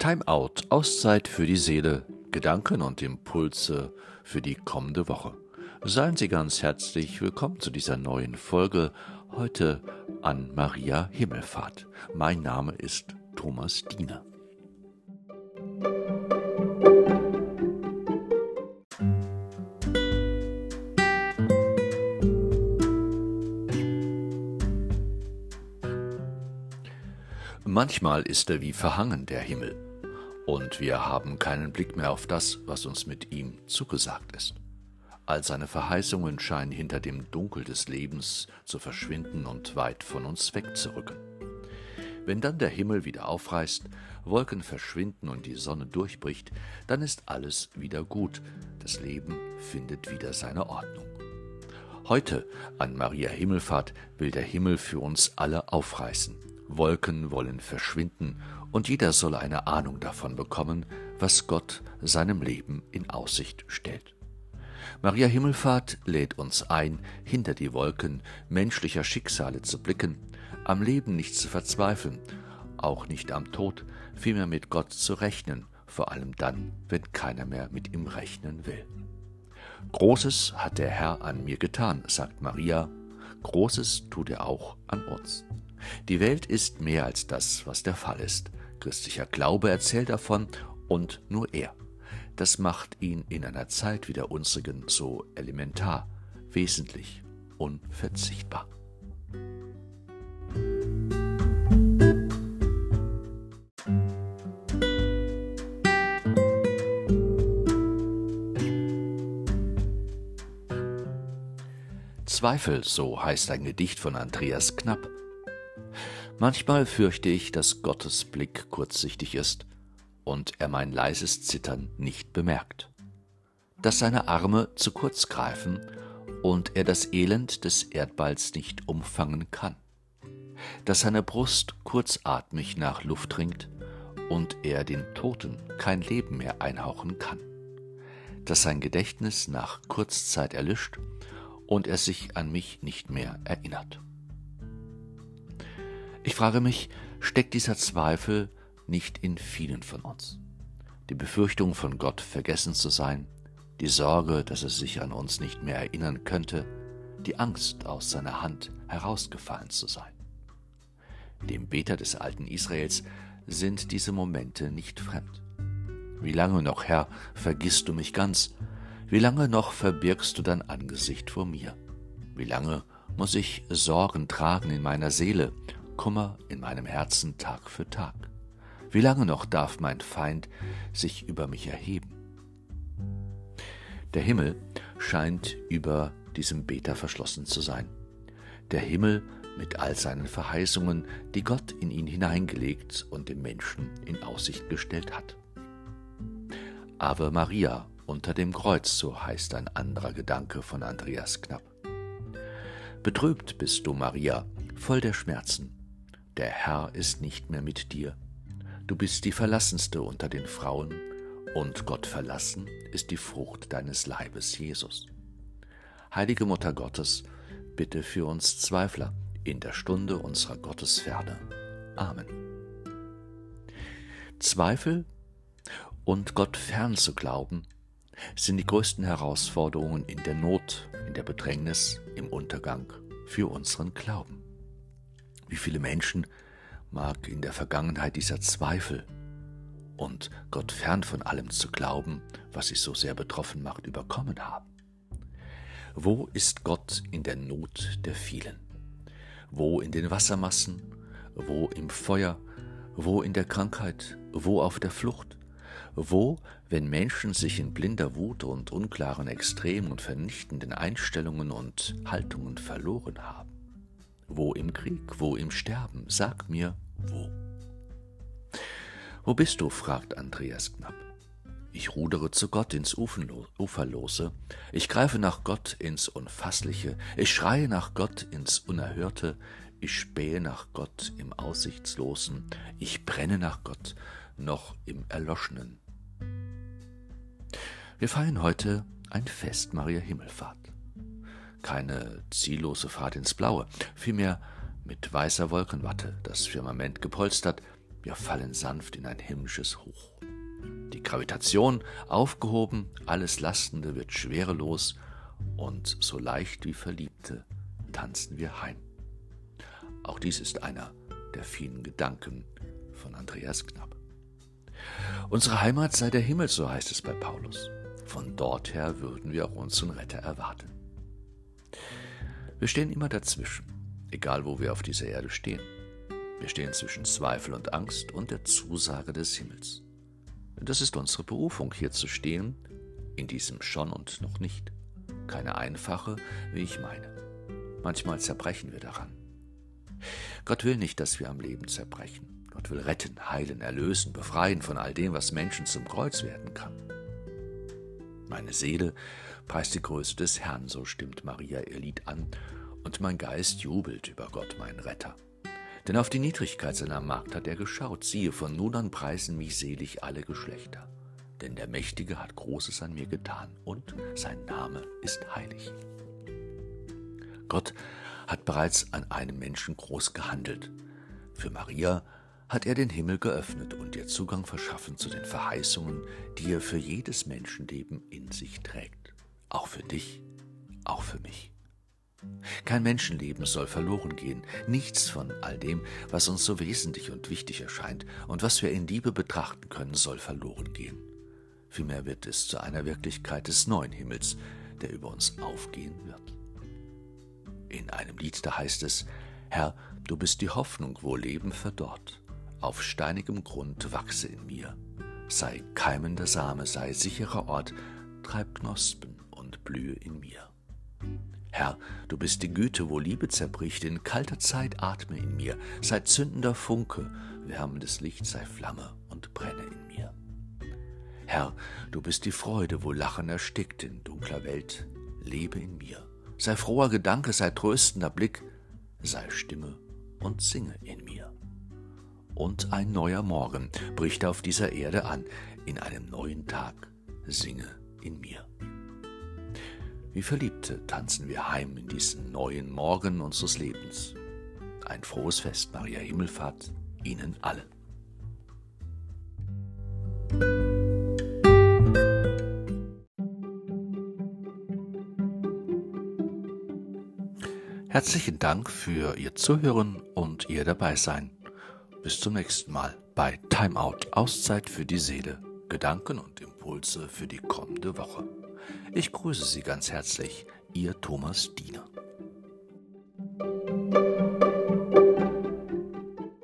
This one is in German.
Timeout, Auszeit für die Seele, Gedanken und Impulse für die kommende Woche. Seien Sie ganz herzlich willkommen zu dieser neuen Folge, heute an Maria Himmelfahrt. Mein Name ist Thomas Diener. Manchmal ist er wie verhangen, der Himmel, und wir haben keinen Blick mehr auf das, was uns mit ihm zugesagt ist. All seine Verheißungen scheinen hinter dem Dunkel des Lebens zu verschwinden und weit von uns wegzurücken. Wenn dann der Himmel wieder aufreißt, Wolken verschwinden und die Sonne durchbricht, dann ist alles wieder gut, das Leben findet wieder seine Ordnung. Heute, an Maria Himmelfahrt, will der Himmel für uns alle aufreißen. Wolken wollen verschwinden, und jeder soll eine Ahnung davon bekommen, was Gott seinem Leben in Aussicht stellt. Maria Himmelfahrt lädt uns ein, hinter die Wolken menschlicher Schicksale zu blicken, am Leben nicht zu verzweifeln, auch nicht am Tod, vielmehr mit Gott zu rechnen, vor allem dann, wenn keiner mehr mit ihm rechnen will. Großes hat der Herr an mir getan, sagt Maria, Großes tut er auch an uns. Die Welt ist mehr als das, was der Fall ist. Christlicher Glaube erzählt davon und nur er. Das macht ihn in einer Zeit wie der unsrigen so elementar, wesentlich, unverzichtbar. Zweifel, so heißt ein Gedicht von Andreas Knapp. Manchmal fürchte ich, dass Gottes Blick kurzsichtig ist und er mein leises Zittern nicht bemerkt, dass seine Arme zu kurz greifen und er das Elend des Erdballs nicht umfangen kann, dass seine Brust kurzatmig nach Luft ringt und er den Toten kein Leben mehr einhauchen kann, dass sein Gedächtnis nach Kurzzeit erlischt und er sich an mich nicht mehr erinnert. Frage mich, steckt dieser Zweifel nicht in vielen von uns? Die Befürchtung, von Gott vergessen zu sein, die Sorge, dass er sich an uns nicht mehr erinnern könnte, die Angst, aus seiner Hand herausgefallen zu sein. Dem Beter des alten Israels sind diese Momente nicht fremd. Wie lange noch, Herr, vergisst du mich ganz? Wie lange noch verbirgst du dein Angesicht vor mir? Wie lange muss ich Sorgen tragen in meiner Seele Kummer in meinem Herzen Tag für Tag. Wie lange noch darf mein Feind sich über mich erheben? Der Himmel scheint über diesem Beter verschlossen zu sein. Der Himmel mit all seinen Verheißungen, die Gott in ihn hineingelegt und dem Menschen in Aussicht gestellt hat. Ave Maria unter dem Kreuz, so heißt ein anderer Gedanke von Andreas Knapp. Betrübt bist du, Maria, voll der Schmerzen, der Herr ist nicht mehr mit dir. Du bist die Verlassenste unter den Frauen, und Gott verlassen ist die Frucht deines Leibes, Jesus. Heilige Mutter Gottes, bitte für uns Zweifler in der Stunde unserer Gottesferne. Amen. Zweifel und Gott fern zu glauben, sind die größten Herausforderungen in der Not, in der Bedrängnis, im Untergang für unseren Glauben. Wie viele Menschen mag in der Vergangenheit dieser Zweifel und Gott fern von allem zu glauben, was sich so sehr betroffen macht, überkommen haben? Wo ist Gott in der Not der vielen? Wo in den Wassermassen? Wo im Feuer? Wo in der Krankheit? Wo auf der Flucht? Wo, wenn Menschen sich in blinder Wut und unklaren, extremen und vernichtenden Einstellungen und Haltungen verloren haben? Wo im Krieg, wo im Sterben? Sag mir, wo? Wo bist du? fragt Andreas knapp. Ich rudere zu Gott ins Uferlose, ich greife nach Gott ins Unfassliche, ich schreie nach Gott ins Unerhörte, ich spähe nach Gott im Aussichtslosen, ich brenne nach Gott noch im Erloschenen. Wir feiern heute ein Fest Maria Himmelfahrt keine ziellose Fahrt ins Blaue, vielmehr mit weißer Wolkenwatte, das Firmament gepolstert, Wir fallen sanft in ein himmlisches Hoch. Die Gravitation aufgehoben, alles Lastende wird schwerelos und so leicht wie Verliebte tanzen wir heim. Auch dies ist einer der vielen Gedanken von Andreas Knapp. Unsere Heimat sei der Himmel, so heißt es bei Paulus. Von dort her würden wir auch unseren Retter erwarten. Wir stehen immer dazwischen, egal wo wir auf dieser Erde stehen. Wir stehen zwischen Zweifel und Angst und der Zusage des Himmels. Das ist unsere Berufung, hier zu stehen, in diesem schon und noch nicht. Keine einfache, wie ich meine. Manchmal zerbrechen wir daran. Gott will nicht, dass wir am Leben zerbrechen. Gott will retten, heilen, erlösen, befreien von all dem, was Menschen zum Kreuz werden kann. Meine Seele preist die Größe des Herrn, so stimmt Maria ihr Lied an, und mein Geist jubelt über Gott, meinen Retter. Denn auf die Niedrigkeit seiner Magd hat er geschaut, siehe, von nun an preisen mich selig alle Geschlechter. Denn der Mächtige hat Großes an mir getan, und sein Name ist heilig. Gott hat bereits an einem Menschen groß gehandelt. Für Maria hat er den Himmel geöffnet und ihr Zugang verschaffen zu den Verheißungen, die er für jedes Menschenleben in sich trägt. Auch für dich, auch für mich. Kein Menschenleben soll verloren gehen, nichts von all dem, was uns so wesentlich und wichtig erscheint und was wir in Liebe betrachten können, soll verloren gehen. Vielmehr wird es zu einer Wirklichkeit des neuen Himmels, der über uns aufgehen wird. In einem Lied da heißt es, Herr, du bist die Hoffnung, wo Leben verdorrt. Auf steinigem Grund wachse in mir. Sei keimender Same, sei sicherer Ort, treib Knospen und blühe in mir. Herr, du bist die Güte, wo Liebe zerbricht, in kalter Zeit atme in mir, sei zündender Funke, wärmendes Licht sei Flamme und brenne in mir. Herr, du bist die Freude, wo Lachen erstickt in dunkler Welt, lebe in mir. Sei froher Gedanke, sei tröstender Blick, sei Stimme und singe in mir. Und ein neuer Morgen bricht auf dieser Erde an, in einem neuen Tag singe in mir. Wie Verliebte tanzen wir heim in diesen neuen Morgen unseres Lebens. Ein frohes Fest, Maria Himmelfahrt, Ihnen allen. Herzlichen Dank für Ihr Zuhören und Ihr Dabeisein. Bis zum nächsten Mal bei Timeout Auszeit für die Seele. Gedanken und Impulse für die kommende Woche. Ich grüße Sie ganz herzlich, Ihr Thomas Diener.